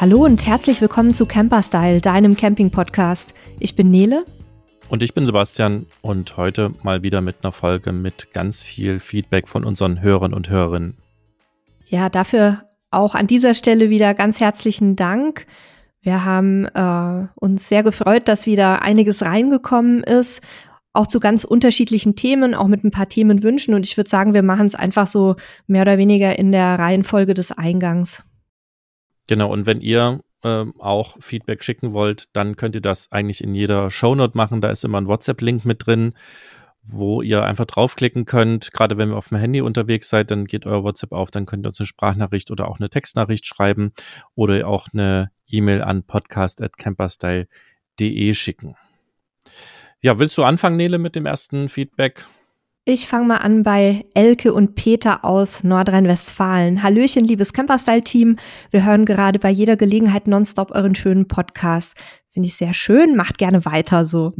Hallo und herzlich willkommen zu Camperstyle, deinem Camping-Podcast. Ich bin Nele. Und ich bin Sebastian und heute mal wieder mit einer Folge mit ganz viel Feedback von unseren Hörern und Hörerinnen. Ja, dafür auch an dieser Stelle wieder ganz herzlichen Dank. Wir haben äh, uns sehr gefreut, dass wieder einiges reingekommen ist, auch zu ganz unterschiedlichen Themen, auch mit ein paar Themenwünschen. Und ich würde sagen, wir machen es einfach so mehr oder weniger in der Reihenfolge des Eingangs. Genau, und wenn ihr äh, auch Feedback schicken wollt, dann könnt ihr das eigentlich in jeder Shownote machen. Da ist immer ein WhatsApp-Link mit drin, wo ihr einfach draufklicken könnt. Gerade wenn ihr auf dem Handy unterwegs seid, dann geht euer WhatsApp auf, dann könnt ihr uns eine Sprachnachricht oder auch eine Textnachricht schreiben oder auch eine E-Mail an podcast.camperstyle.de schicken. Ja, willst du anfangen, Nele, mit dem ersten Feedback? Ich fange mal an bei Elke und Peter aus Nordrhein-Westfalen. Hallöchen, liebes Camperstyle-Team. Wir hören gerade bei jeder Gelegenheit nonstop euren schönen Podcast. Finde ich sehr schön. Macht gerne weiter so.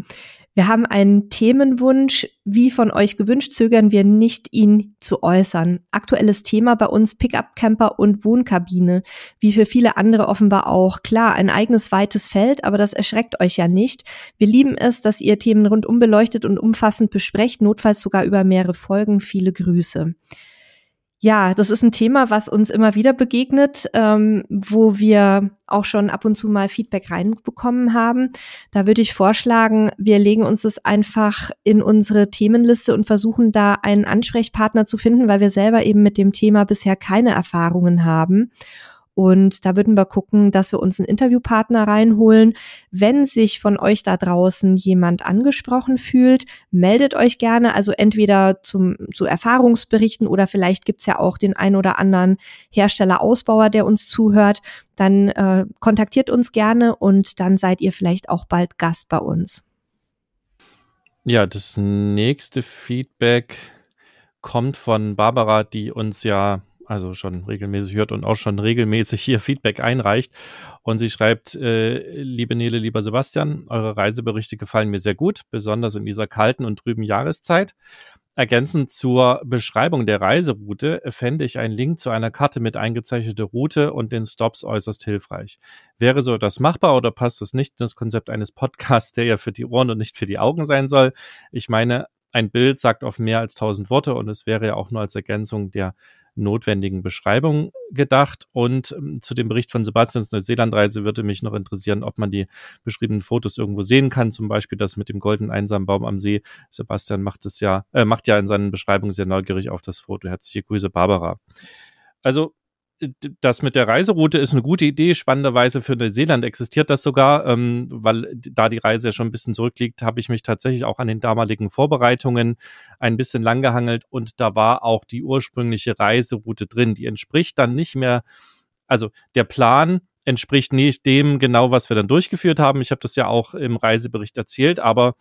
Wir haben einen Themenwunsch. Wie von euch gewünscht, zögern wir nicht, ihn zu äußern. Aktuelles Thema bei uns Pickup-Camper und Wohnkabine. Wie für viele andere offenbar auch. Klar, ein eigenes weites Feld, aber das erschreckt euch ja nicht. Wir lieben es, dass ihr Themen rundum beleuchtet und umfassend besprecht, notfalls sogar über mehrere Folgen. Viele Grüße. Ja, das ist ein Thema, was uns immer wieder begegnet, ähm, wo wir auch schon ab und zu mal Feedback reinbekommen haben. Da würde ich vorschlagen, wir legen uns das einfach in unsere Themenliste und versuchen da einen Ansprechpartner zu finden, weil wir selber eben mit dem Thema bisher keine Erfahrungen haben. Und da würden wir gucken, dass wir uns einen Interviewpartner reinholen. Wenn sich von euch da draußen jemand angesprochen fühlt, meldet euch gerne. Also entweder zum, zu Erfahrungsberichten oder vielleicht gibt's ja auch den ein oder anderen Hersteller, Ausbauer, der uns zuhört. Dann äh, kontaktiert uns gerne und dann seid ihr vielleicht auch bald Gast bei uns. Ja, das nächste Feedback kommt von Barbara, die uns ja also schon regelmäßig hört und auch schon regelmäßig hier Feedback einreicht. Und sie schreibt, äh, liebe Nele, lieber Sebastian, eure Reiseberichte gefallen mir sehr gut, besonders in dieser kalten und trüben Jahreszeit. Ergänzend zur Beschreibung der Reiseroute fände ich einen Link zu einer Karte mit eingezeichneter Route und den Stops äußerst hilfreich. Wäre so das machbar oder passt es nicht in das Konzept eines Podcasts, der ja für die Ohren und nicht für die Augen sein soll? Ich meine, ein Bild sagt oft mehr als tausend Worte und es wäre ja auch nur als Ergänzung der notwendigen Beschreibung gedacht. Und ähm, zu dem Bericht von Sebastians Neuseelandreise würde mich noch interessieren, ob man die beschriebenen Fotos irgendwo sehen kann. Zum Beispiel das mit dem goldenen einsamen Baum am See. Sebastian macht es ja, äh, macht ja in seinen Beschreibungen sehr neugierig auf das Foto. Herzliche Grüße, Barbara. Also das mit der Reiseroute ist eine gute Idee. Spannenderweise für Neuseeland existiert das sogar, ähm, weil da die Reise ja schon ein bisschen zurückliegt, habe ich mich tatsächlich auch an den damaligen Vorbereitungen ein bisschen langgehangelt und da war auch die ursprüngliche Reiseroute drin. Die entspricht dann nicht mehr, also der Plan entspricht nicht dem genau, was wir dann durchgeführt haben. Ich habe das ja auch im Reisebericht erzählt, aber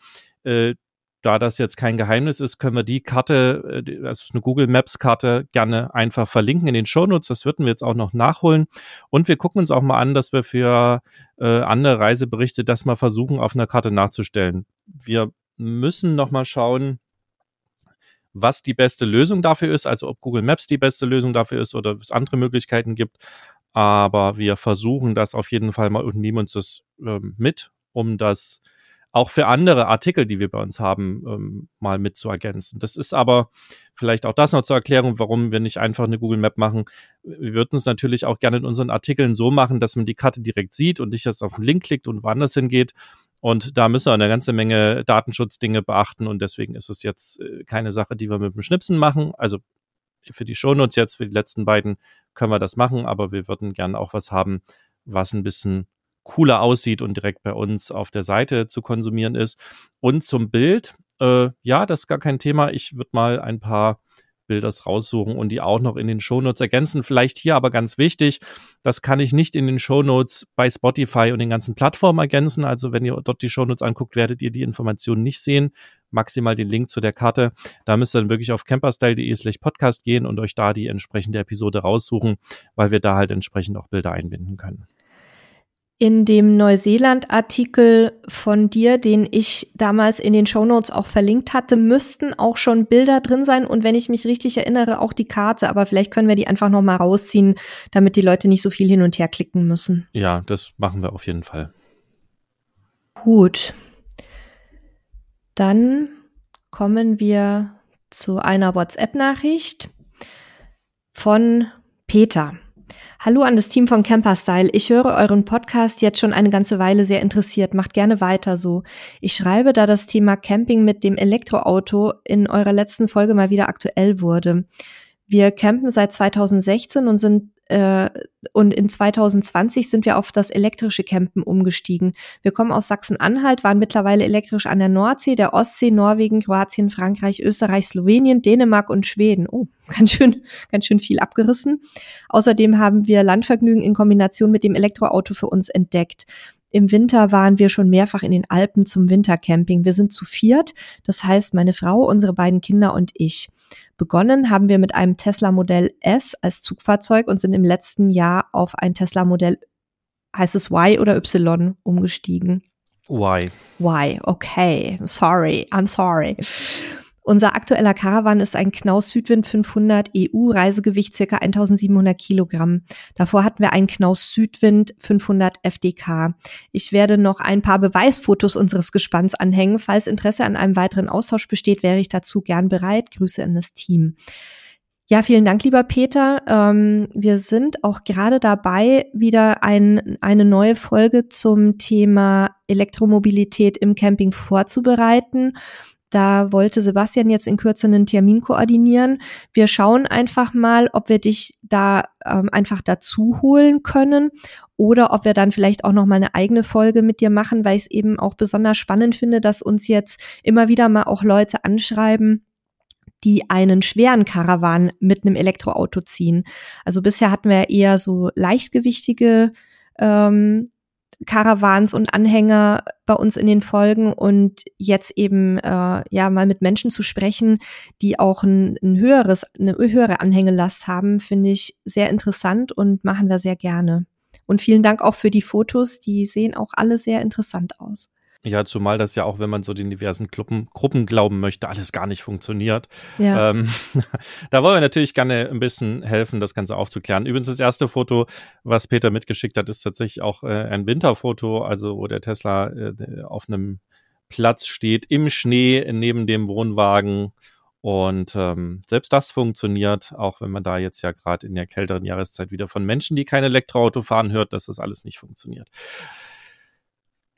äh, da das jetzt kein Geheimnis ist, können wir die Karte, äh, also eine Google Maps Karte, gerne einfach verlinken in den Shownotes. Das würden wir jetzt auch noch nachholen. Und wir gucken uns auch mal an, dass wir für äh, andere Reiseberichte das mal versuchen, auf einer Karte nachzustellen. Wir müssen noch mal schauen, was die beste Lösung dafür ist, also ob Google Maps die beste Lösung dafür ist oder es andere Möglichkeiten gibt. Aber wir versuchen das auf jeden Fall mal und nehmen uns das ähm, mit, um das auch für andere Artikel, die wir bei uns haben, ähm, mal mit zu ergänzen. Das ist aber vielleicht auch das noch zur Erklärung, warum wir nicht einfach eine Google Map machen. Wir würden es natürlich auch gerne in unseren Artikeln so machen, dass man die Karte direkt sieht und nicht erst auf den Link klickt und woanders hingeht. Und da müssen wir eine ganze Menge Datenschutzdinge beachten und deswegen ist es jetzt äh, keine Sache, die wir mit dem Schnipsen machen. Also für die Shownotes jetzt, für die letzten beiden können wir das machen, aber wir würden gerne auch was haben, was ein bisschen cooler aussieht und direkt bei uns auf der Seite zu konsumieren ist. Und zum Bild, äh, ja, das ist gar kein Thema. Ich würde mal ein paar Bilder raussuchen und die auch noch in den Shownotes ergänzen. Vielleicht hier aber ganz wichtig, das kann ich nicht in den Shownotes bei Spotify und den ganzen Plattformen ergänzen. Also wenn ihr dort die Shownotes anguckt, werdet ihr die Informationen nicht sehen. Maximal den Link zu der Karte. Da müsst ihr dann wirklich auf camperstyle.de slash podcast gehen und euch da die entsprechende Episode raussuchen, weil wir da halt entsprechend auch Bilder einbinden können. In dem Neuseeland-Artikel von dir, den ich damals in den Shownotes auch verlinkt hatte, müssten auch schon Bilder drin sein und wenn ich mich richtig erinnere, auch die Karte. Aber vielleicht können wir die einfach noch mal rausziehen, damit die Leute nicht so viel hin und her klicken müssen. Ja, das machen wir auf jeden Fall. Gut. Dann kommen wir zu einer WhatsApp-Nachricht von Peter. Hallo an das Team von Camperstyle. Ich höre euren Podcast jetzt schon eine ganze Weile sehr interessiert. Macht gerne weiter so. Ich schreibe, da das Thema Camping mit dem Elektroauto in eurer letzten Folge mal wieder aktuell wurde. Wir campen seit 2016 und sind äh, und in 2020 sind wir auf das elektrische Campen umgestiegen. Wir kommen aus Sachsen-Anhalt, waren mittlerweile elektrisch an der Nordsee, der Ostsee, Norwegen, Kroatien, Frankreich, Österreich, Slowenien, Dänemark und Schweden. Oh, ganz schön, ganz schön viel abgerissen. Außerdem haben wir Landvergnügen in Kombination mit dem Elektroauto für uns entdeckt. Im Winter waren wir schon mehrfach in den Alpen zum Wintercamping. Wir sind zu viert, das heißt meine Frau, unsere beiden Kinder und ich. Begonnen haben wir mit einem Tesla Modell S als Zugfahrzeug und sind im letzten Jahr auf ein Tesla Modell, heißt es Y oder Y, umgestiegen. Y. Y, okay. Sorry, I'm sorry. Unser aktueller Caravan ist ein Knaus Südwind 500 EU, Reisegewicht circa 1700 Kilogramm. Davor hatten wir einen Knaus Südwind 500 FDK. Ich werde noch ein paar Beweisfotos unseres Gespanns anhängen. Falls Interesse an einem weiteren Austausch besteht, wäre ich dazu gern bereit. Grüße in das Team. Ja, vielen Dank, lieber Peter. Ähm, wir sind auch gerade dabei, wieder ein, eine neue Folge zum Thema Elektromobilität im Camping vorzubereiten. Da wollte Sebastian jetzt in Kürze einen Termin koordinieren. Wir schauen einfach mal, ob wir dich da ähm, einfach dazu holen können oder ob wir dann vielleicht auch noch mal eine eigene Folge mit dir machen, weil ich es eben auch besonders spannend finde, dass uns jetzt immer wieder mal auch Leute anschreiben, die einen schweren Karawan mit einem Elektroauto ziehen. Also bisher hatten wir eher so leichtgewichtige ähm, Caravans und Anhänger bei uns in den Folgen und jetzt eben äh, ja mal mit Menschen zu sprechen, die auch ein, ein höheres, eine höhere Anhängelast haben, finde ich sehr interessant und machen wir sehr gerne. Und vielen Dank auch für die Fotos, die sehen auch alle sehr interessant aus. Ja, zumal das ja auch, wenn man so den diversen Gruppen, Gruppen glauben möchte, alles gar nicht funktioniert. Ja. Ähm, da wollen wir natürlich gerne ein bisschen helfen, das Ganze aufzuklären. Übrigens, das erste Foto, was Peter mitgeschickt hat, ist tatsächlich auch äh, ein Winterfoto, also wo der Tesla äh, auf einem Platz steht, im Schnee, neben dem Wohnwagen. Und ähm, selbst das funktioniert, auch wenn man da jetzt ja gerade in der kälteren Jahreszeit wieder von Menschen, die kein Elektroauto fahren, hört, dass das alles nicht funktioniert.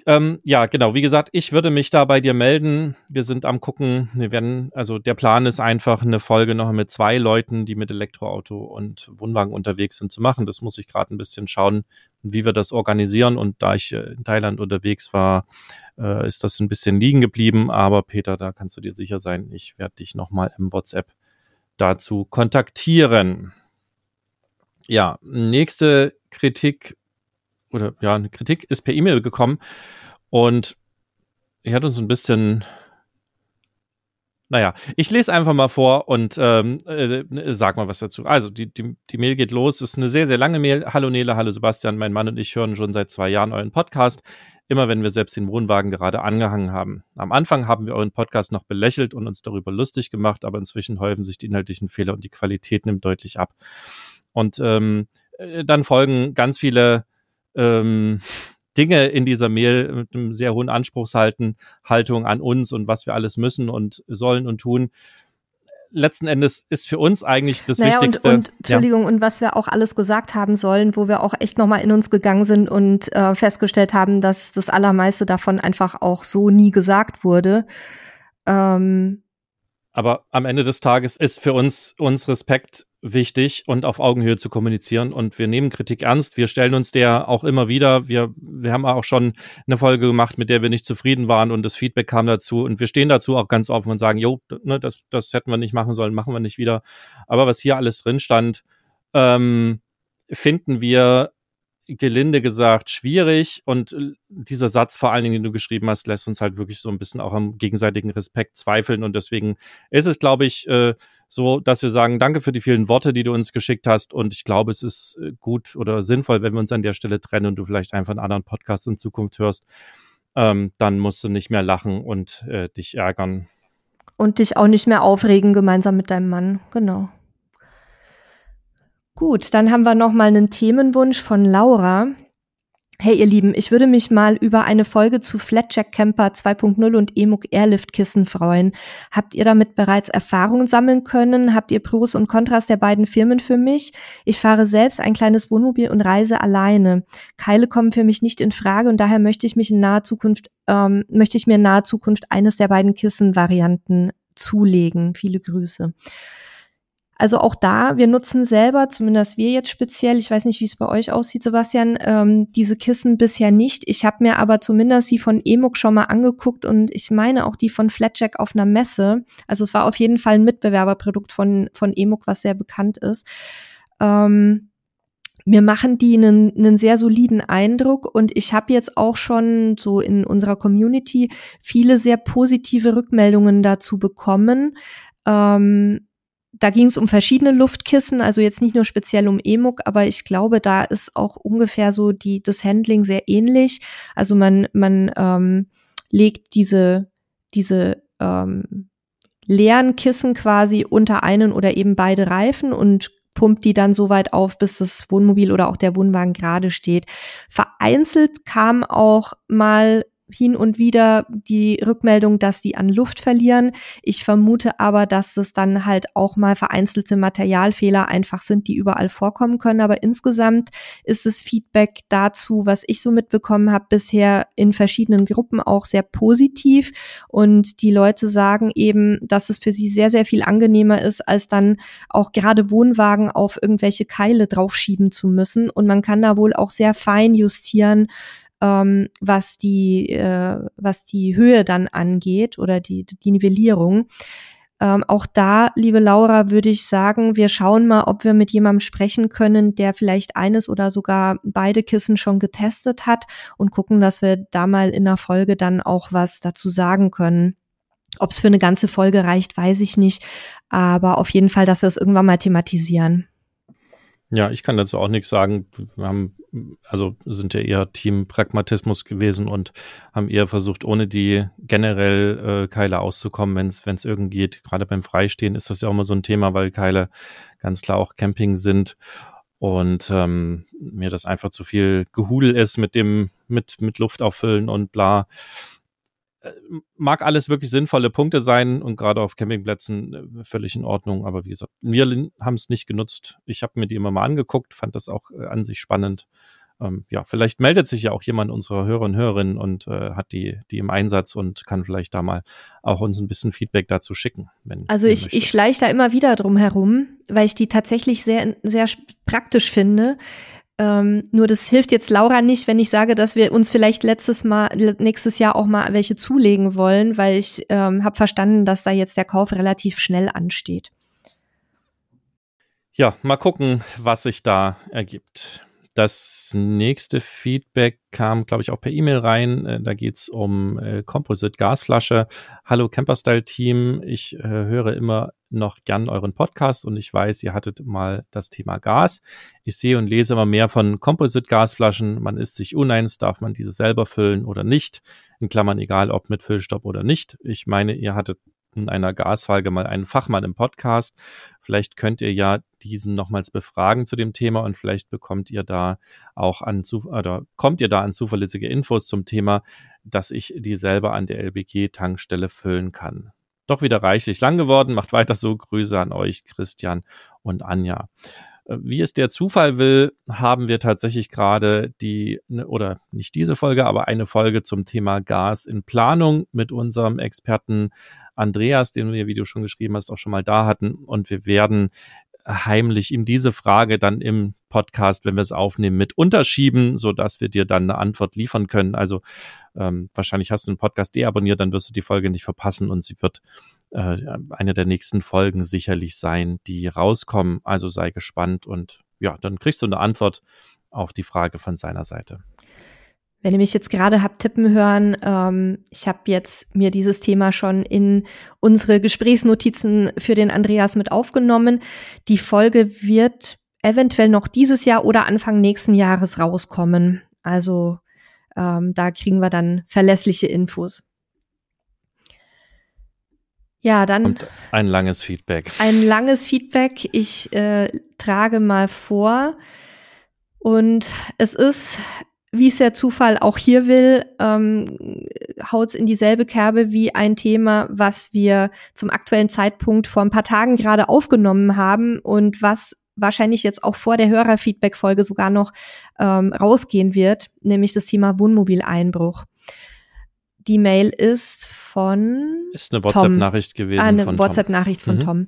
Ähm, ja, genau. Wie gesagt, ich würde mich da bei dir melden. Wir sind am gucken. Wir werden, also der Plan ist einfach, eine Folge noch mit zwei Leuten, die mit Elektroauto und Wohnwagen unterwegs sind, zu machen. Das muss ich gerade ein bisschen schauen, wie wir das organisieren. Und da ich äh, in Thailand unterwegs war, äh, ist das ein bisschen liegen geblieben. Aber Peter, da kannst du dir sicher sein, ich werde dich nochmal im WhatsApp dazu kontaktieren. Ja, nächste Kritik oder ja, eine Kritik ist per E-Mail gekommen und er hat uns ein bisschen naja, ich lese einfach mal vor und ähm, äh, sag mal was dazu. Also, die, die, die Mail geht los. Es ist eine sehr, sehr lange Mail. Hallo Nele, hallo Sebastian. Mein Mann und ich hören schon seit zwei Jahren euren Podcast. Immer wenn wir selbst den Wohnwagen gerade angehangen haben. Am Anfang haben wir euren Podcast noch belächelt und uns darüber lustig gemacht, aber inzwischen häufen sich die inhaltlichen Fehler und die Qualität nimmt deutlich ab. Und ähm, äh, dann folgen ganz viele ähm, Dinge in dieser Mail mit einem sehr hohen Anspruchshalten, Haltung an uns und was wir alles müssen und sollen und tun. Letzten Endes ist für uns eigentlich das naja, Wichtigste. Und, und Entschuldigung, ja. und was wir auch alles gesagt haben sollen, wo wir auch echt nochmal in uns gegangen sind und äh, festgestellt haben, dass das Allermeiste davon einfach auch so nie gesagt wurde. Ähm, aber am Ende des Tages ist für uns uns Respekt wichtig und auf Augenhöhe zu kommunizieren. Und wir nehmen Kritik ernst. Wir stellen uns der auch immer wieder. Wir, wir haben auch schon eine Folge gemacht, mit der wir nicht zufrieden waren und das Feedback kam dazu. Und wir stehen dazu auch ganz offen und sagen, jo, ne, das, das hätten wir nicht machen sollen, machen wir nicht wieder. Aber was hier alles drin stand, ähm, finden wir gelinde gesagt schwierig und äh, dieser Satz vor allen Dingen, den du geschrieben hast, lässt uns halt wirklich so ein bisschen auch am gegenseitigen Respekt zweifeln und deswegen ist es, glaube ich, äh, so, dass wir sagen, danke für die vielen Worte, die du uns geschickt hast und ich glaube, es ist äh, gut oder sinnvoll, wenn wir uns an der Stelle trennen und du vielleicht einfach einen anderen Podcast in Zukunft hörst, ähm, dann musst du nicht mehr lachen und äh, dich ärgern. Und dich auch nicht mehr aufregen gemeinsam mit deinem Mann, genau. Gut, dann haben wir noch mal einen Themenwunsch von Laura. Hey ihr Lieben, ich würde mich mal über eine Folge zu Flatjack Camper 2.0 und Emuk Airlift Kissen freuen. Habt ihr damit bereits Erfahrungen sammeln können? Habt ihr Pros und Kontras der beiden Firmen für mich? Ich fahre selbst ein kleines Wohnmobil und reise alleine. Keile kommen für mich nicht in Frage und daher möchte ich mich in naher Zukunft, ähm, möchte ich mir in naher Zukunft eines der beiden Kissenvarianten zulegen. Viele Grüße. Also auch da, wir nutzen selber, zumindest wir jetzt speziell, ich weiß nicht, wie es bei euch aussieht, Sebastian, ähm, diese Kissen bisher nicht. Ich habe mir aber zumindest die von Emuk schon mal angeguckt und ich meine auch die von Flatjack auf einer Messe. Also es war auf jeden Fall ein Mitbewerberprodukt von, von Emuk, was sehr bekannt ist. Ähm, mir machen die einen, einen sehr soliden Eindruck und ich habe jetzt auch schon so in unserer Community viele sehr positive Rückmeldungen dazu bekommen. Ähm, da ging es um verschiedene Luftkissen, also jetzt nicht nur speziell um Emuk, aber ich glaube, da ist auch ungefähr so die das Handling sehr ähnlich. Also man man ähm, legt diese diese ähm, leeren Kissen quasi unter einen oder eben beide Reifen und pumpt die dann so weit auf, bis das Wohnmobil oder auch der Wohnwagen gerade steht. Vereinzelt kam auch mal hin und wieder die Rückmeldung, dass die an Luft verlieren. Ich vermute aber, dass es dann halt auch mal vereinzelte Materialfehler einfach sind, die überall vorkommen können. Aber insgesamt ist das Feedback dazu, was ich so mitbekommen habe, bisher in verschiedenen Gruppen auch sehr positiv. Und die Leute sagen eben, dass es für sie sehr, sehr viel angenehmer ist, als dann auch gerade Wohnwagen auf irgendwelche Keile draufschieben zu müssen. Und man kann da wohl auch sehr fein justieren, ähm, was die äh, was die Höhe dann angeht oder die die Nivellierung. Ähm, auch da, liebe Laura, würde ich sagen, wir schauen mal, ob wir mit jemandem sprechen können, der vielleicht eines oder sogar beide Kissen schon getestet hat und gucken, dass wir da mal in der Folge dann auch was dazu sagen können. Ob es für eine ganze Folge reicht, weiß ich nicht. Aber auf jeden Fall, dass wir es irgendwann mal thematisieren. Ja, ich kann dazu auch nichts sagen. Wir haben, also sind ja eher Team Pragmatismus gewesen und haben eher versucht, ohne die generell äh, Keile auszukommen, wenn es irgendwie geht. Gerade beim Freistehen ist das ja auch immer so ein Thema, weil Keile ganz klar auch Camping sind und ähm, mir das einfach zu viel Gehudel ist mit dem, mit, mit Luft auffüllen und bla. Mag alles wirklich sinnvolle Punkte sein und gerade auf Campingplätzen äh, völlig in Ordnung. Aber wie gesagt, wir haben es nicht genutzt. Ich habe mir die immer mal angeguckt, fand das auch äh, an sich spannend. Ähm, ja, vielleicht meldet sich ja auch jemand unserer Hörer und Hörerinnen und äh, hat die, die im Einsatz und kann vielleicht da mal auch uns ein bisschen Feedback dazu schicken. Wenn also ich, ich schleiche da immer wieder drum herum, weil ich die tatsächlich sehr, sehr praktisch finde. Ähm, nur das hilft jetzt Laura nicht, wenn ich sage, dass wir uns vielleicht letztes Mal, nächstes Jahr auch mal welche zulegen wollen, weil ich ähm, habe verstanden, dass da jetzt der Kauf relativ schnell ansteht. Ja, mal gucken, was sich da ergibt. Das nächste Feedback kam, glaube ich, auch per E-Mail rein. Äh, da geht's um äh, Composite Gasflasche. Hallo Camperstyle Team, ich äh, höre immer noch gern euren Podcast und ich weiß, ihr hattet mal das Thema Gas. Ich sehe und lese immer mehr von Composite Gasflaschen. Man ist sich uneins, darf man diese selber füllen oder nicht. In Klammern egal, ob mit Füllstopp oder nicht. Ich meine, ihr hattet in einer Gasfolge mal einen Fachmann im Podcast. Vielleicht könnt ihr ja diesen nochmals befragen zu dem Thema und vielleicht bekommt ihr da auch an oder kommt ihr da an zuverlässige Infos zum Thema, dass ich die selber an der LBG-Tankstelle füllen kann. Doch wieder reichlich lang geworden. Macht weiter so. Grüße an euch, Christian und Anja. Äh, wie es der Zufall will, haben wir tatsächlich gerade die, ne, oder nicht diese Folge, aber eine Folge zum Thema Gas in Planung mit unserem Experten Andreas, den wir, wie du schon geschrieben hast, auch schon mal da hatten. Und wir werden heimlich ihm diese Frage dann im Podcast, wenn wir es aufnehmen, mit unterschieben, so dass wir dir dann eine Antwort liefern können. Also ähm, wahrscheinlich hast du einen Podcast deabonniert, dann wirst du die Folge nicht verpassen und sie wird äh, eine der nächsten Folgen sicherlich sein, die rauskommen. Also sei gespannt und ja, dann kriegst du eine Antwort auf die Frage von seiner Seite. Wenn ihr mich jetzt gerade habt tippen hören, ähm, ich habe jetzt mir dieses Thema schon in unsere Gesprächsnotizen für den Andreas mit aufgenommen. Die Folge wird eventuell noch dieses Jahr oder Anfang nächsten Jahres rauskommen. Also ähm, da kriegen wir dann verlässliche Infos. Ja, dann. Und ein langes Feedback. Ein langes Feedback. Ich äh, trage mal vor. Und es ist wie es der Zufall auch hier will, ähm, haut in dieselbe Kerbe wie ein Thema, was wir zum aktuellen Zeitpunkt vor ein paar Tagen gerade aufgenommen haben und was wahrscheinlich jetzt auch vor der Hörerfeedback-Folge sogar noch ähm, rausgehen wird, nämlich das Thema Wohnmobileinbruch. Die Mail ist von. Ist eine WhatsApp-Nachricht gewesen. Ah, eine WhatsApp-Nachricht von mhm. Tom.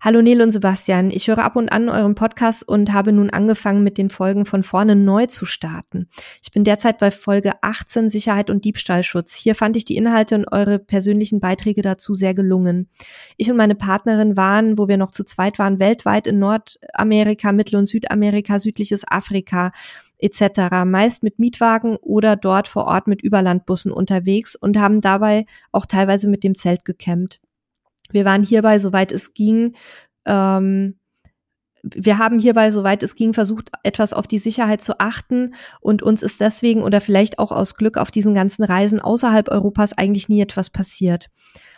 Hallo Nele und Sebastian. Ich höre ab und an euren Podcast und habe nun angefangen, mit den Folgen von vorne neu zu starten. Ich bin derzeit bei Folge 18 Sicherheit und Diebstahlschutz. Hier fand ich die Inhalte und eure persönlichen Beiträge dazu sehr gelungen. Ich und meine Partnerin waren, wo wir noch zu zweit waren, weltweit in Nordamerika, Mittel- und Südamerika, südliches Afrika etc. meist mit Mietwagen oder dort vor Ort mit Überlandbussen unterwegs und haben dabei auch teilweise mit dem Zelt gecampt. Wir waren hierbei, soweit es ging, ähm, wir haben hierbei, soweit es ging, versucht, etwas auf die Sicherheit zu achten und uns ist deswegen oder vielleicht auch aus Glück auf diesen ganzen Reisen außerhalb Europas eigentlich nie etwas passiert.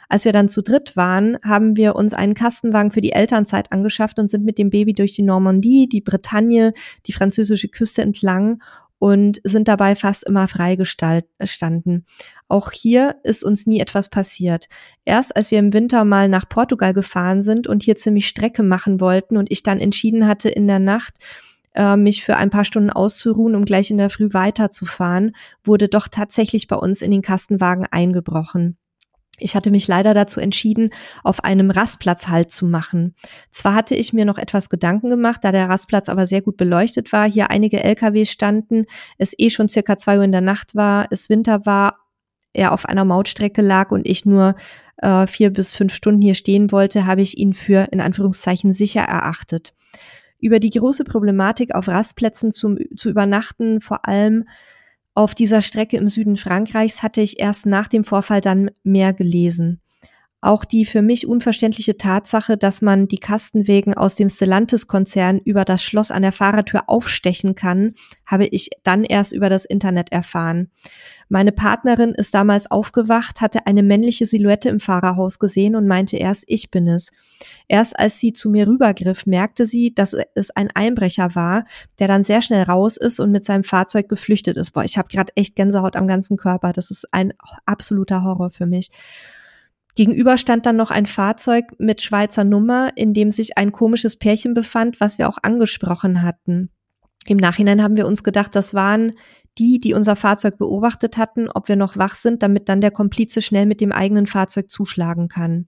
Als wir dann zu dritt waren, haben wir uns einen Kastenwagen für die Elternzeit angeschafft und sind mit dem Baby durch die Normandie, die Bretagne, die französische Küste entlang und sind dabei fast immer freigestanden. Auch hier ist uns nie etwas passiert. Erst als wir im Winter mal nach Portugal gefahren sind und hier ziemlich Strecke machen wollten und ich dann entschieden hatte, in der Nacht äh, mich für ein paar Stunden auszuruhen, um gleich in der Früh weiterzufahren, wurde doch tatsächlich bei uns in den Kastenwagen eingebrochen. Ich hatte mich leider dazu entschieden, auf einem Rastplatz Halt zu machen. Zwar hatte ich mir noch etwas Gedanken gemacht, da der Rastplatz aber sehr gut beleuchtet war, hier einige LKWs standen, es eh schon circa zwei Uhr in der Nacht war, es Winter war, er auf einer Mautstrecke lag und ich nur äh, vier bis fünf Stunden hier stehen wollte, habe ich ihn für in Anführungszeichen sicher erachtet. Über die große Problematik auf Rastplätzen zum, zu übernachten, vor allem auf dieser Strecke im Süden Frankreichs hatte ich erst nach dem Vorfall dann mehr gelesen. Auch die für mich unverständliche Tatsache, dass man die Kastenwegen aus dem Stellantis-Konzern über das Schloss an der Fahrertür aufstechen kann, habe ich dann erst über das Internet erfahren. Meine Partnerin ist damals aufgewacht, hatte eine männliche Silhouette im Fahrerhaus gesehen und meinte erst, ich bin es. Erst als sie zu mir rübergriff, merkte sie, dass es ein Einbrecher war, der dann sehr schnell raus ist und mit seinem Fahrzeug geflüchtet ist. Boah, ich habe gerade echt Gänsehaut am ganzen Körper. Das ist ein absoluter Horror für mich. Gegenüber stand dann noch ein Fahrzeug mit Schweizer Nummer, in dem sich ein komisches Pärchen befand, was wir auch angesprochen hatten. Im Nachhinein haben wir uns gedacht, das waren die, die unser Fahrzeug beobachtet hatten, ob wir noch wach sind, damit dann der Komplize schnell mit dem eigenen Fahrzeug zuschlagen kann.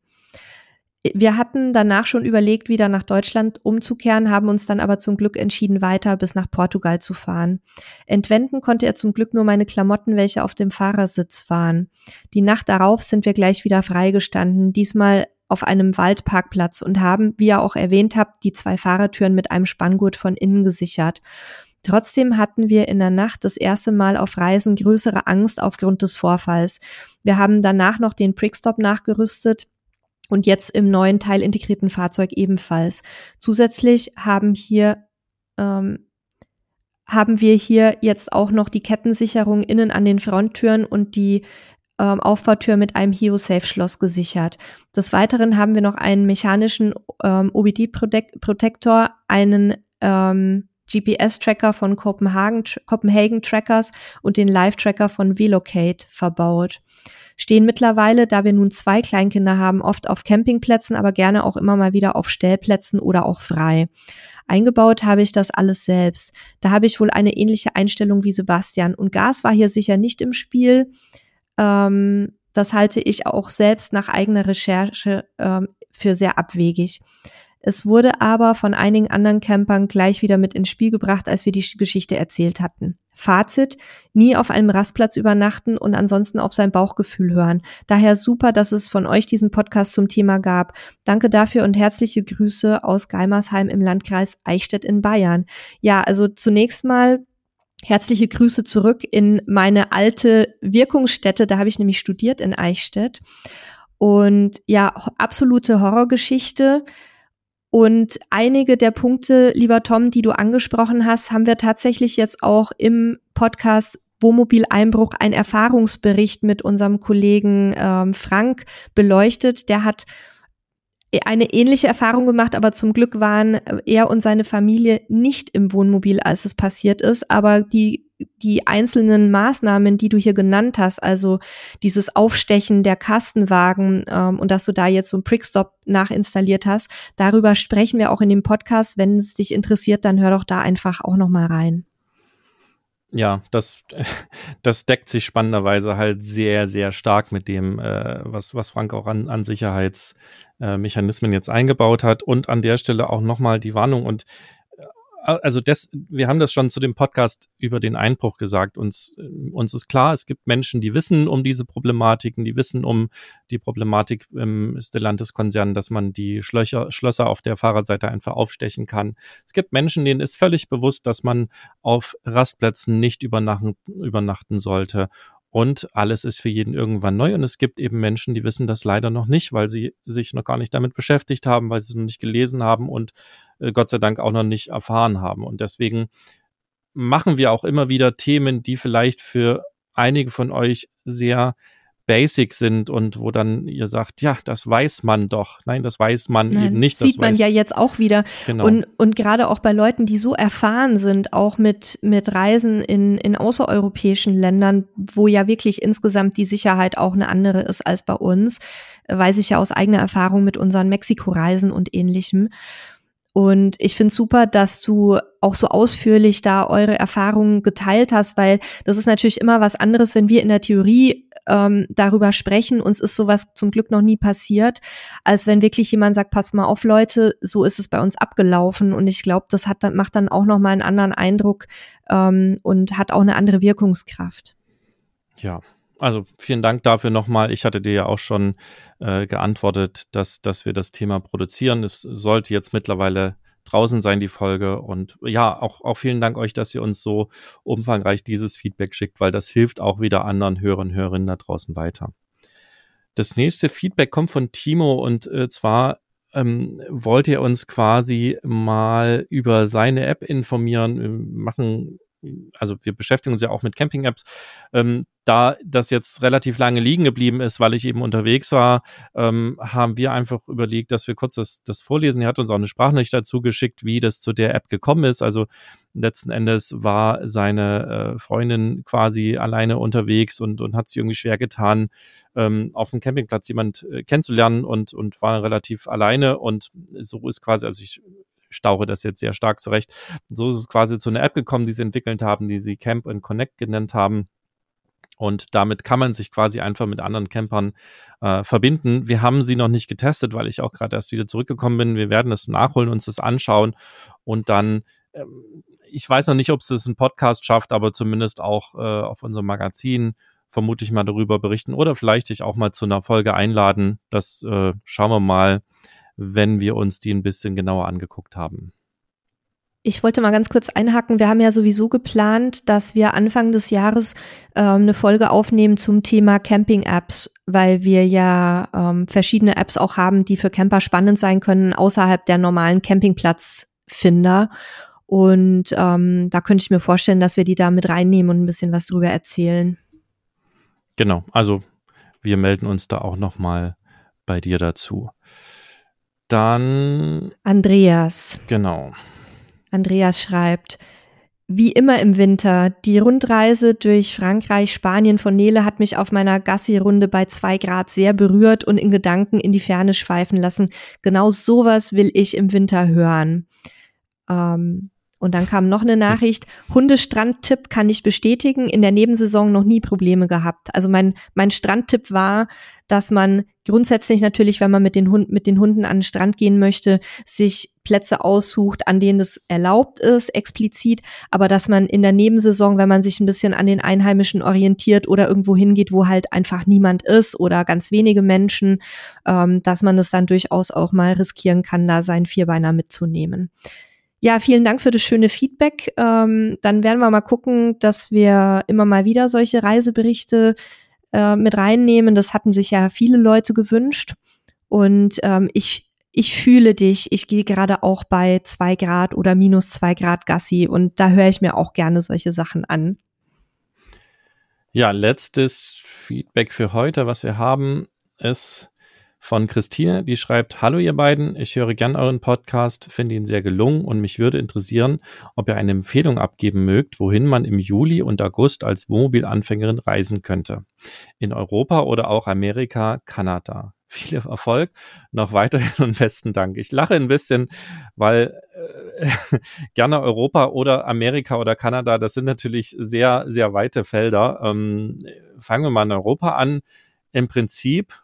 Wir hatten danach schon überlegt, wieder nach Deutschland umzukehren, haben uns dann aber zum Glück entschieden, weiter bis nach Portugal zu fahren. Entwenden konnte er zum Glück nur meine Klamotten, welche auf dem Fahrersitz waren. Die Nacht darauf sind wir gleich wieder freigestanden, diesmal auf einem Waldparkplatz und haben, wie ihr auch erwähnt habt, die zwei Fahrertüren mit einem Spanngurt von innen gesichert. Trotzdem hatten wir in der Nacht das erste Mal auf Reisen größere Angst aufgrund des Vorfalls. Wir haben danach noch den Prickstop nachgerüstet und jetzt im neuen Teil integrierten Fahrzeug ebenfalls. Zusätzlich haben hier ähm, haben wir hier jetzt auch noch die Kettensicherung innen an den Fronttüren und die ähm, Aufbautür mit einem Hio-Safe-Schloss gesichert. Des Weiteren haben wir noch einen mechanischen ähm, OBD-Protektor, einen ähm, GPS-Tracker von Copenhagen, Copenhagen Trackers und den Live-Tracker von Velocate verbaut. Stehen mittlerweile, da wir nun zwei Kleinkinder haben, oft auf Campingplätzen, aber gerne auch immer mal wieder auf Stellplätzen oder auch frei. Eingebaut habe ich das alles selbst. Da habe ich wohl eine ähnliche Einstellung wie Sebastian. Und Gas war hier sicher nicht im Spiel. Ähm, das halte ich auch selbst nach eigener Recherche ähm, für sehr abwegig. Es wurde aber von einigen anderen Campern gleich wieder mit ins Spiel gebracht, als wir die Geschichte erzählt hatten. Fazit, nie auf einem Rastplatz übernachten und ansonsten auf sein Bauchgefühl hören. Daher super, dass es von euch diesen Podcast zum Thema gab. Danke dafür und herzliche Grüße aus Geimersheim im Landkreis Eichstätt in Bayern. Ja, also zunächst mal Herzliche Grüße zurück in meine alte Wirkungsstätte. Da habe ich nämlich studiert in Eichstätt. Und ja, absolute Horrorgeschichte. Und einige der Punkte, lieber Tom, die du angesprochen hast, haben wir tatsächlich jetzt auch im Podcast Wohnmobil-Einbruch ein Erfahrungsbericht mit unserem Kollegen ähm, Frank beleuchtet. Der hat eine ähnliche Erfahrung gemacht, aber zum Glück waren er und seine Familie nicht im Wohnmobil, als es passiert ist. Aber die, die einzelnen Maßnahmen, die du hier genannt hast, also dieses Aufstechen der Kastenwagen ähm, und dass du da jetzt so ein Prickstop nachinstalliert hast, darüber sprechen wir auch in dem Podcast. Wenn es dich interessiert, dann hör doch da einfach auch noch mal rein. Ja, das, das deckt sich spannenderweise halt sehr, sehr stark mit dem, äh, was, was Frank auch an, an Sicherheitsmechanismen äh, jetzt eingebaut hat. Und an der Stelle auch nochmal die Warnung und also das, wir haben das schon zu dem Podcast über den Einbruch gesagt. Uns, uns ist klar, es gibt Menschen, die wissen um diese Problematiken, die wissen um die Problematik im Stellantis-Konzern, dass man die Schlöcher, Schlösser auf der Fahrerseite einfach aufstechen kann. Es gibt Menschen, denen ist völlig bewusst, dass man auf Rastplätzen nicht übernachten, übernachten sollte und alles ist für jeden irgendwann neu. Und es gibt eben Menschen, die wissen das leider noch nicht, weil sie sich noch gar nicht damit beschäftigt haben, weil sie es noch nicht gelesen haben und äh, Gott sei Dank auch noch nicht erfahren haben. Und deswegen machen wir auch immer wieder Themen, die vielleicht für einige von euch sehr basic sind und wo dann ihr sagt, ja, das weiß man doch. Nein, das weiß man Nein, eben nicht. Sieht man ja jetzt auch wieder. Genau. Und, und gerade auch bei Leuten, die so erfahren sind, auch mit, mit Reisen in, in außereuropäischen Ländern, wo ja wirklich insgesamt die Sicherheit auch eine andere ist als bei uns, weiß ich ja aus eigener Erfahrung mit unseren Mexiko-Reisen und ähnlichem. Und ich finde super, dass du auch so ausführlich da eure Erfahrungen geteilt hast, weil das ist natürlich immer was anderes, wenn wir in der Theorie ähm, darüber sprechen. Uns ist sowas zum Glück noch nie passiert, als wenn wirklich jemand sagt, pass mal auf, Leute, so ist es bei uns abgelaufen. Und ich glaube, das hat, macht dann auch noch mal einen anderen Eindruck ähm, und hat auch eine andere Wirkungskraft. Ja, also vielen Dank dafür nochmal. Ich hatte dir ja auch schon äh, geantwortet, dass, dass wir das Thema produzieren. Es sollte jetzt mittlerweile draußen sein, die Folge. Und ja, auch, auch vielen Dank euch, dass ihr uns so umfangreich dieses Feedback schickt, weil das hilft auch wieder anderen Hörern und Hörerinnen da draußen weiter. Das nächste Feedback kommt von Timo und äh, zwar ähm, wollte er uns quasi mal über seine App informieren. Machen also wir beschäftigen uns ja auch mit Camping-Apps, ähm, da das jetzt relativ lange liegen geblieben ist, weil ich eben unterwegs war, ähm, haben wir einfach überlegt, dass wir kurz das, das vorlesen. Er hat uns auch eine Sprachnachricht dazu geschickt, wie das zu der App gekommen ist. Also letzten Endes war seine äh, Freundin quasi alleine unterwegs und, und hat sich irgendwie schwer getan, ähm, auf dem Campingplatz jemand äh, kennenzulernen und, und war relativ alleine und so ist quasi, also ich stauche das jetzt sehr stark zurecht. So ist es quasi zu einer App gekommen, die sie entwickelt haben, die sie Camp and Connect genannt haben. Und damit kann man sich quasi einfach mit anderen Campern äh, verbinden. Wir haben sie noch nicht getestet, weil ich auch gerade erst wieder zurückgekommen bin. Wir werden es nachholen, uns das anschauen und dann, ähm, ich weiß noch nicht, ob es das ein Podcast schafft, aber zumindest auch äh, auf unserem Magazin vermute ich mal darüber berichten oder vielleicht sich auch mal zu einer Folge einladen. Das äh, schauen wir mal, wenn wir uns die ein bisschen genauer angeguckt haben. Ich wollte mal ganz kurz einhaken. Wir haben ja sowieso geplant, dass wir Anfang des Jahres ähm, eine Folge aufnehmen zum Thema Camping-Apps, weil wir ja ähm, verschiedene Apps auch haben, die für Camper spannend sein können, außerhalb der normalen Campingplatzfinder. Und ähm, da könnte ich mir vorstellen, dass wir die da mit reinnehmen und ein bisschen was drüber erzählen. Genau, also wir melden uns da auch nochmal bei dir dazu. Dann Andreas. Genau. Andreas schreibt, wie immer im Winter, die Rundreise durch Frankreich, Spanien von Nele hat mich auf meiner Gassi-Runde bei zwei Grad sehr berührt und in Gedanken in die Ferne schweifen lassen. Genau sowas will ich im Winter hören. Ähm, und dann kam noch eine Nachricht, Hundestrandtipp kann ich bestätigen, in der Nebensaison noch nie Probleme gehabt. Also mein, mein Strandtipp war, dass man grundsätzlich natürlich, wenn man mit den, Hund, mit den Hunden an den Strand gehen möchte, sich Plätze aussucht, an denen es erlaubt ist, explizit, aber dass man in der Nebensaison, wenn man sich ein bisschen an den Einheimischen orientiert oder irgendwo hingeht, wo halt einfach niemand ist oder ganz wenige Menschen, ähm, dass man es dann durchaus auch mal riskieren kann, da seinen Vierbeiner mitzunehmen. Ja, vielen Dank für das schöne Feedback. Ähm, dann werden wir mal gucken, dass wir immer mal wieder solche Reiseberichte äh, mit reinnehmen. Das hatten sich ja viele Leute gewünscht. Und ähm, ich, ich fühle dich. Ich gehe gerade auch bei zwei Grad oder minus zwei Grad Gassi und da höre ich mir auch gerne solche Sachen an. Ja, letztes Feedback für heute, was wir haben, ist von Christine, die schreibt, Hallo ihr beiden, ich höre gern euren Podcast, finde ihn sehr gelungen und mich würde interessieren, ob ihr eine Empfehlung abgeben mögt, wohin man im Juli und August als Wohnmobilanfängerin reisen könnte. In Europa oder auch Amerika, Kanada. Viel Erfolg, noch weiterhin und besten Dank. Ich lache ein bisschen, weil äh, gerne Europa oder Amerika oder Kanada, das sind natürlich sehr, sehr weite Felder. Ähm, fangen wir mal in Europa an. Im Prinzip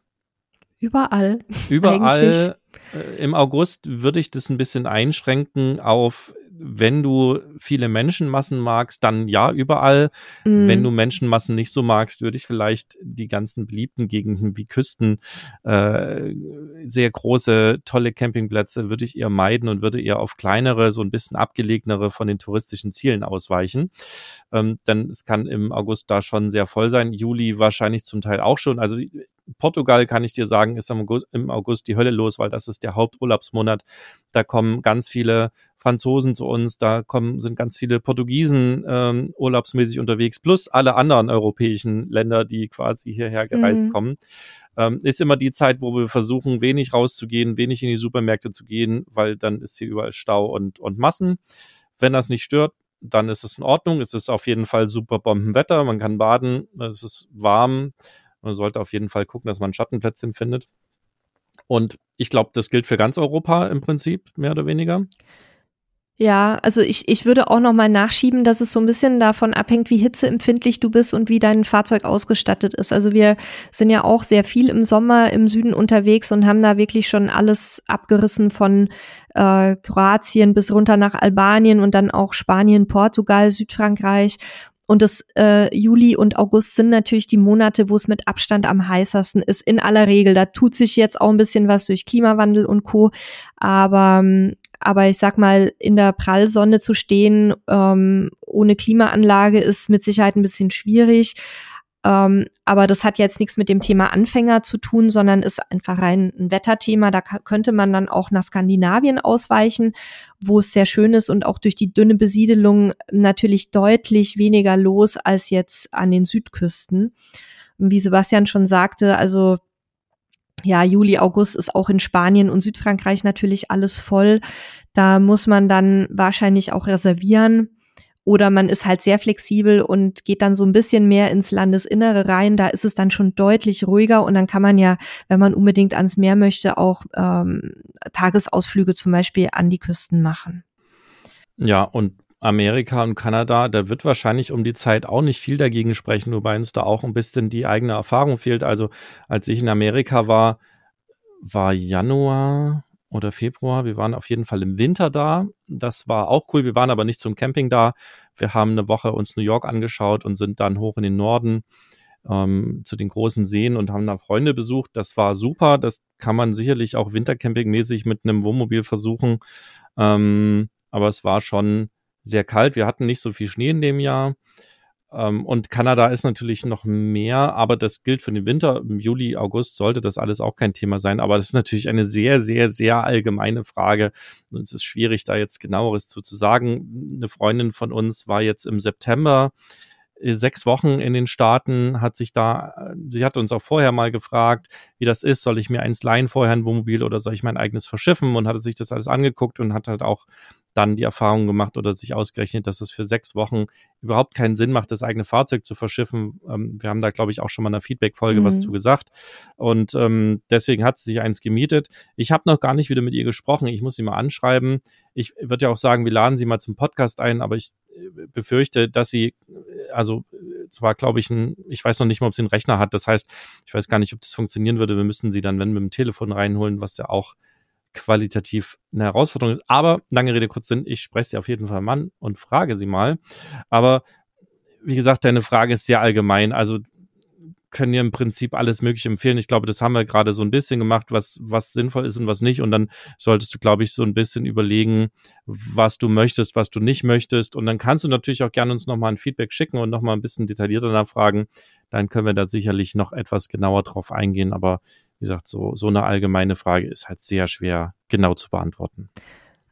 Überall. Überall. Äh, Im August würde ich das ein bisschen einschränken auf wenn du viele Menschenmassen magst, dann ja, überall. Mm. Wenn du Menschenmassen nicht so magst, würde ich vielleicht die ganzen beliebten Gegenden wie Küsten, äh, sehr große, tolle Campingplätze, würde ich eher meiden und würde eher auf kleinere, so ein bisschen abgelegenere von den touristischen Zielen ausweichen. Ähm, denn es kann im August da schon sehr voll sein. Juli wahrscheinlich zum Teil auch schon. Also Portugal kann ich dir sagen, ist im August die Hölle los, weil das ist der Haupturlaubsmonat. Da kommen ganz viele Franzosen zu uns, da kommen, sind ganz viele Portugiesen ähm, urlaubsmäßig unterwegs, plus alle anderen europäischen Länder, die quasi hierher gereist mhm. kommen. Ähm, ist immer die Zeit, wo wir versuchen, wenig rauszugehen, wenig in die Supermärkte zu gehen, weil dann ist hier überall Stau und, und Massen. Wenn das nicht stört, dann ist es in Ordnung. Es ist auf jeden Fall super Bombenwetter. Man kann baden. Es ist warm. Man sollte auf jeden Fall gucken, dass man Schattenplätzchen findet. Und ich glaube, das gilt für ganz Europa im Prinzip, mehr oder weniger. Ja, also ich, ich würde auch noch mal nachschieben, dass es so ein bisschen davon abhängt, wie hitzeempfindlich du bist und wie dein Fahrzeug ausgestattet ist. Also wir sind ja auch sehr viel im Sommer im Süden unterwegs und haben da wirklich schon alles abgerissen von äh, Kroatien bis runter nach Albanien und dann auch Spanien, Portugal, Südfrankreich. Und das äh, Juli und August sind natürlich die Monate, wo es mit Abstand am heißesten ist, in aller Regel. Da tut sich jetzt auch ein bisschen was durch Klimawandel und Co. Aber ähm, aber ich sag mal, in der Prallsonne zu stehen ähm, ohne Klimaanlage ist mit Sicherheit ein bisschen schwierig. Ähm, aber das hat jetzt nichts mit dem Thema Anfänger zu tun, sondern ist einfach rein ein Wetterthema. Da könnte man dann auch nach Skandinavien ausweichen, wo es sehr schön ist und auch durch die dünne Besiedelung natürlich deutlich weniger los als jetzt an den Südküsten. Wie Sebastian schon sagte, also ja, Juli, August ist auch in Spanien und Südfrankreich natürlich alles voll. Da muss man dann wahrscheinlich auch reservieren. Oder man ist halt sehr flexibel und geht dann so ein bisschen mehr ins Landesinnere rein. Da ist es dann schon deutlich ruhiger und dann kann man ja, wenn man unbedingt ans Meer möchte, auch ähm, Tagesausflüge zum Beispiel an die Küsten machen. Ja, und Amerika und Kanada, da wird wahrscheinlich um die Zeit auch nicht viel dagegen sprechen, wobei uns da auch ein bisschen die eigene Erfahrung fehlt. Also als ich in Amerika war, war Januar oder Februar. Wir waren auf jeden Fall im Winter da. Das war auch cool. Wir waren aber nicht zum Camping da. Wir haben eine Woche uns New York angeschaut und sind dann hoch in den Norden ähm, zu den großen Seen und haben da Freunde besucht. Das war super. Das kann man sicherlich auch Wintercamping-mäßig mit einem Wohnmobil versuchen. Ähm, aber es war schon sehr kalt. Wir hatten nicht so viel Schnee in dem Jahr. Ähm, und Kanada ist natürlich noch mehr, aber das gilt für den Winter. Im Juli, August sollte das alles auch kein Thema sein. Aber das ist natürlich eine sehr, sehr, sehr allgemeine Frage. Und es ist schwierig, da jetzt genaueres zu, zu sagen. Eine Freundin von uns war jetzt im September äh, sechs Wochen in den Staaten, hat sich da, sie hat uns auch vorher mal gefragt, wie das ist, soll ich mir eins leihen vorher ein Wohnmobil oder soll ich mein eigenes verschiffen und hatte sich das alles angeguckt und hat halt auch dann die Erfahrung gemacht oder sich ausgerechnet, dass es für sechs Wochen überhaupt keinen Sinn macht, das eigene Fahrzeug zu verschiffen. Ähm, wir haben da, glaube ich, auch schon mal in einer Feedback-Folge mhm. was zu gesagt. Und ähm, deswegen hat sie sich eins gemietet. Ich habe noch gar nicht wieder mit ihr gesprochen. Ich muss sie mal anschreiben. Ich würde ja auch sagen, wir laden sie mal zum Podcast ein, aber ich äh, befürchte, dass sie, äh, also äh, zwar glaube ich, ein, ich weiß noch nicht mal, ob sie einen Rechner hat. Das heißt, ich weiß gar nicht, ob das funktionieren würde. Wir müssten sie dann, wenn mit dem Telefon reinholen, was ja auch qualitativ eine Herausforderung ist. Aber lange Rede, kurz Sinn, ich spreche sie auf jeden Fall an und frage sie mal. Aber wie gesagt, deine Frage ist sehr allgemein. Also können dir im Prinzip alles Mögliche empfehlen. Ich glaube, das haben wir gerade so ein bisschen gemacht, was, was sinnvoll ist und was nicht. Und dann solltest du, glaube ich, so ein bisschen überlegen, was du möchtest, was du nicht möchtest. Und dann kannst du natürlich auch gerne uns nochmal ein Feedback schicken und nochmal ein bisschen detaillierter nachfragen. Dann können wir da sicherlich noch etwas genauer drauf eingehen. Aber wie gesagt, so, so eine allgemeine Frage ist halt sehr schwer genau zu beantworten.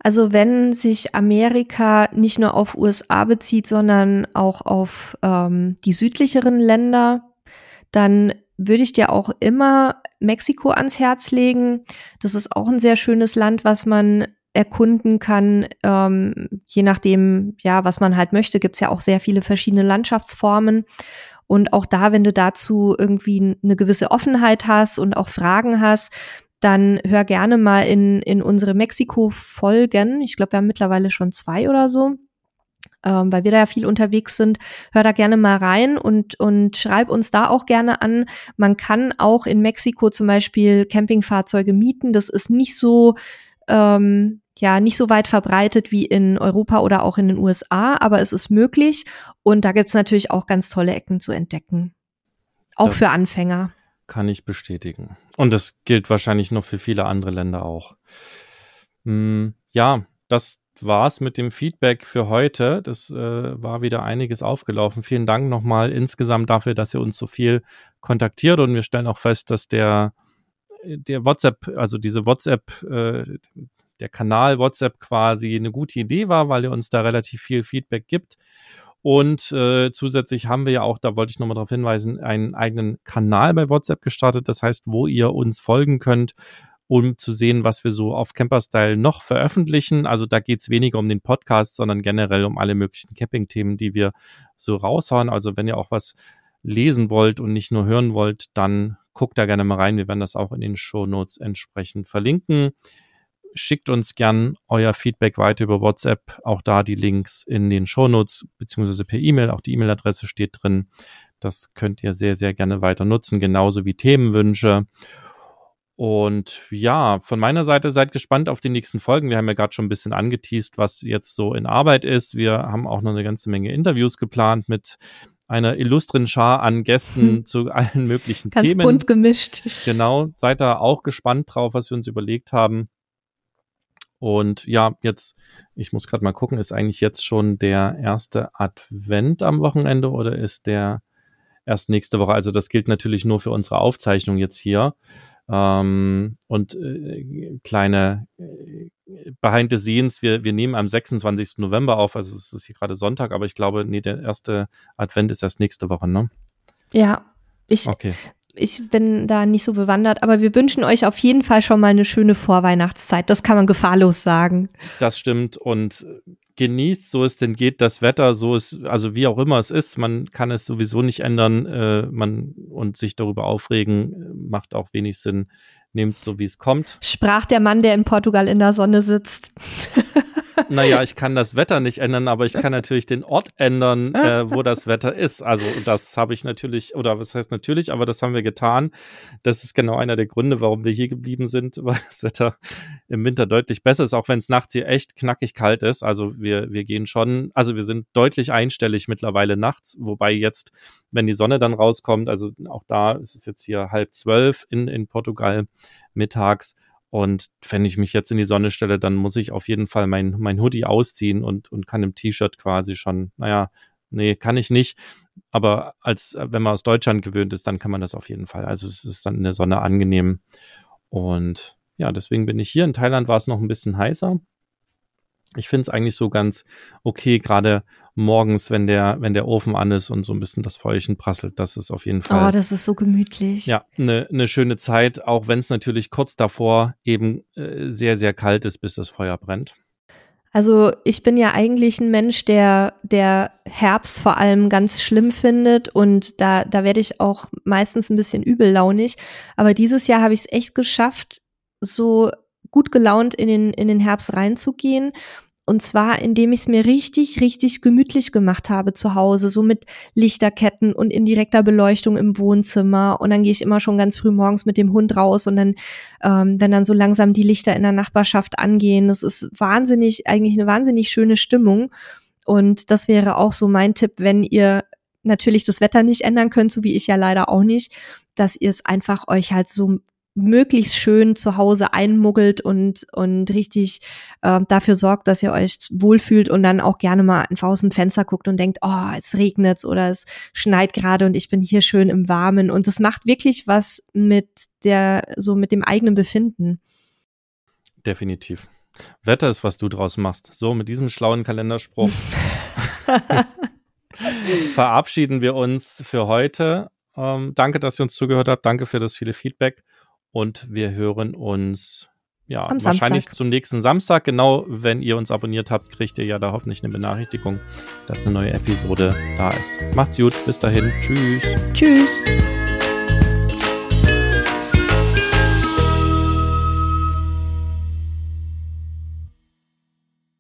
Also wenn sich Amerika nicht nur auf USA bezieht, sondern auch auf ähm, die südlicheren Länder, dann würde ich dir auch immer Mexiko ans Herz legen. Das ist auch ein sehr schönes Land, was man erkunden kann, ähm, je nachdem, ja, was man halt möchte, gibt's ja auch sehr viele verschiedene Landschaftsformen. Und auch da, wenn du dazu irgendwie eine gewisse Offenheit hast und auch Fragen hast, dann hör gerne mal in, in unsere Mexiko-Folgen. Ich glaube, wir haben mittlerweile schon zwei oder so. Ähm, weil wir da ja viel unterwegs sind, hör da gerne mal rein und, und schreib uns da auch gerne an. Man kann auch in Mexiko zum Beispiel Campingfahrzeuge mieten. Das ist nicht so, ähm, ja, nicht so weit verbreitet wie in Europa oder auch in den USA, aber es ist möglich. Und da gibt's natürlich auch ganz tolle Ecken zu entdecken. Auch das, für Anfänger. Kann ich bestätigen. Und das gilt wahrscheinlich noch für viele andere Länder auch. Hm, ja, das war's mit dem Feedback für heute. Das äh, war wieder einiges aufgelaufen. Vielen Dank nochmal insgesamt dafür, dass ihr uns so viel kontaktiert und wir stellen auch fest, dass der der WhatsApp, also diese WhatsApp, äh, der Kanal WhatsApp quasi eine gute Idee war, weil ihr uns da relativ viel Feedback gibt. Und äh, zusätzlich haben wir ja auch, da wollte ich nochmal darauf hinweisen, einen eigenen Kanal bei WhatsApp gestartet. Das heißt, wo ihr uns folgen könnt, um zu sehen, was wir so auf Camperstyle noch veröffentlichen. Also da geht's weniger um den Podcast, sondern generell um alle möglichen Camping-Themen, die wir so raushauen. Also wenn ihr auch was lesen wollt und nicht nur hören wollt, dann guckt da gerne mal rein. Wir werden das auch in den Show Notes entsprechend verlinken schickt uns gern euer Feedback weiter über WhatsApp. Auch da die Links in den Shownotes beziehungsweise per E-Mail. Auch die E-Mail-Adresse steht drin. Das könnt ihr sehr, sehr gerne weiter nutzen, genauso wie Themenwünsche. Und ja, von meiner Seite seid gespannt auf die nächsten Folgen. Wir haben ja gerade schon ein bisschen angeteased, was jetzt so in Arbeit ist. Wir haben auch noch eine ganze Menge Interviews geplant mit einer illustren Schar an Gästen hm. zu allen möglichen Ganz Themen. Ganz bunt gemischt. Genau, seid da auch gespannt drauf, was wir uns überlegt haben. Und ja, jetzt, ich muss gerade mal gucken, ist eigentlich jetzt schon der erste Advent am Wochenende oder ist der erst nächste Woche? Also das gilt natürlich nur für unsere Aufzeichnung jetzt hier. Ähm, und äh, kleine äh, Behind the Scenes, wir, wir nehmen am 26. November auf, also es ist hier gerade Sonntag, aber ich glaube, nee, der erste Advent ist erst nächste Woche, ne? Ja, ich, okay ich bin da nicht so bewandert, aber wir wünschen euch auf jeden Fall schon mal eine schöne Vorweihnachtszeit. Das kann man gefahrlos sagen. Das stimmt und genießt, so es denn geht, das Wetter, so ist, also wie auch immer es ist, man kann es sowieso nicht ändern, äh, man und sich darüber aufregen, macht auch wenig Sinn. Nehmt es so, wie es kommt. Sprach der Mann, der in Portugal in der Sonne sitzt. Naja, ich kann das Wetter nicht ändern, aber ich kann natürlich den Ort ändern, äh, wo das Wetter ist. Also das habe ich natürlich, oder was heißt natürlich, aber das haben wir getan. Das ist genau einer der Gründe, warum wir hier geblieben sind, weil das Wetter im Winter deutlich besser ist, auch wenn es nachts hier echt knackig kalt ist. Also wir, wir gehen schon, also wir sind deutlich einstellig mittlerweile nachts, wobei jetzt, wenn die Sonne dann rauskommt, also auch da ist es jetzt hier halb zwölf in, in Portugal mittags und wenn ich mich jetzt in die Sonne stelle, dann muss ich auf jeden Fall mein, mein Hoodie ausziehen und, und kann im T-Shirt quasi schon, naja, nee, kann ich nicht. Aber als, wenn man aus Deutschland gewöhnt ist, dann kann man das auf jeden Fall. Also es ist dann in der Sonne angenehm. Und ja, deswegen bin ich hier. In Thailand war es noch ein bisschen heißer. Ich finde es eigentlich so ganz okay, gerade morgens, wenn der, wenn der Ofen an ist und so ein bisschen das Feuerchen prasselt, das ist auf jeden Fall. Oh, das ist so gemütlich. Ja, eine ne schöne Zeit, auch wenn es natürlich kurz davor eben äh, sehr, sehr kalt ist, bis das Feuer brennt. Also ich bin ja eigentlich ein Mensch, der der Herbst vor allem ganz schlimm findet und da da werde ich auch meistens ein bisschen übellaunig. Aber dieses Jahr habe ich es echt geschafft, so gut gelaunt in den in den Herbst reinzugehen und zwar, indem ich es mir richtig, richtig gemütlich gemacht habe zu Hause, so mit Lichterketten und indirekter Beleuchtung im Wohnzimmer. Und dann gehe ich immer schon ganz früh morgens mit dem Hund raus und dann, ähm, wenn dann so langsam die Lichter in der Nachbarschaft angehen, das ist wahnsinnig, eigentlich eine wahnsinnig schöne Stimmung. Und das wäre auch so mein Tipp, wenn ihr natürlich das Wetter nicht ändern könnt, so wie ich ja leider auch nicht, dass ihr es einfach euch halt so möglichst schön zu Hause einmuggelt und, und richtig äh, dafür sorgt, dass ihr euch wohlfühlt und dann auch gerne mal einfach aus dem Fenster guckt und denkt, oh, es regnet oder es schneit gerade und ich bin hier schön im Warmen. Und das macht wirklich was mit der, so mit dem eigenen Befinden. Definitiv. Wetter ist, was du draus machst. So, mit diesem schlauen Kalenderspruch verabschieden wir uns für heute. Ähm, danke, dass ihr uns zugehört habt. Danke für das viele Feedback. Und wir hören uns ja Am wahrscheinlich Samstag. zum nächsten Samstag. Genau, wenn ihr uns abonniert habt, kriegt ihr ja da hoffentlich eine Benachrichtigung, dass eine neue Episode da ist. Macht's gut, bis dahin. Tschüss. Tschüss.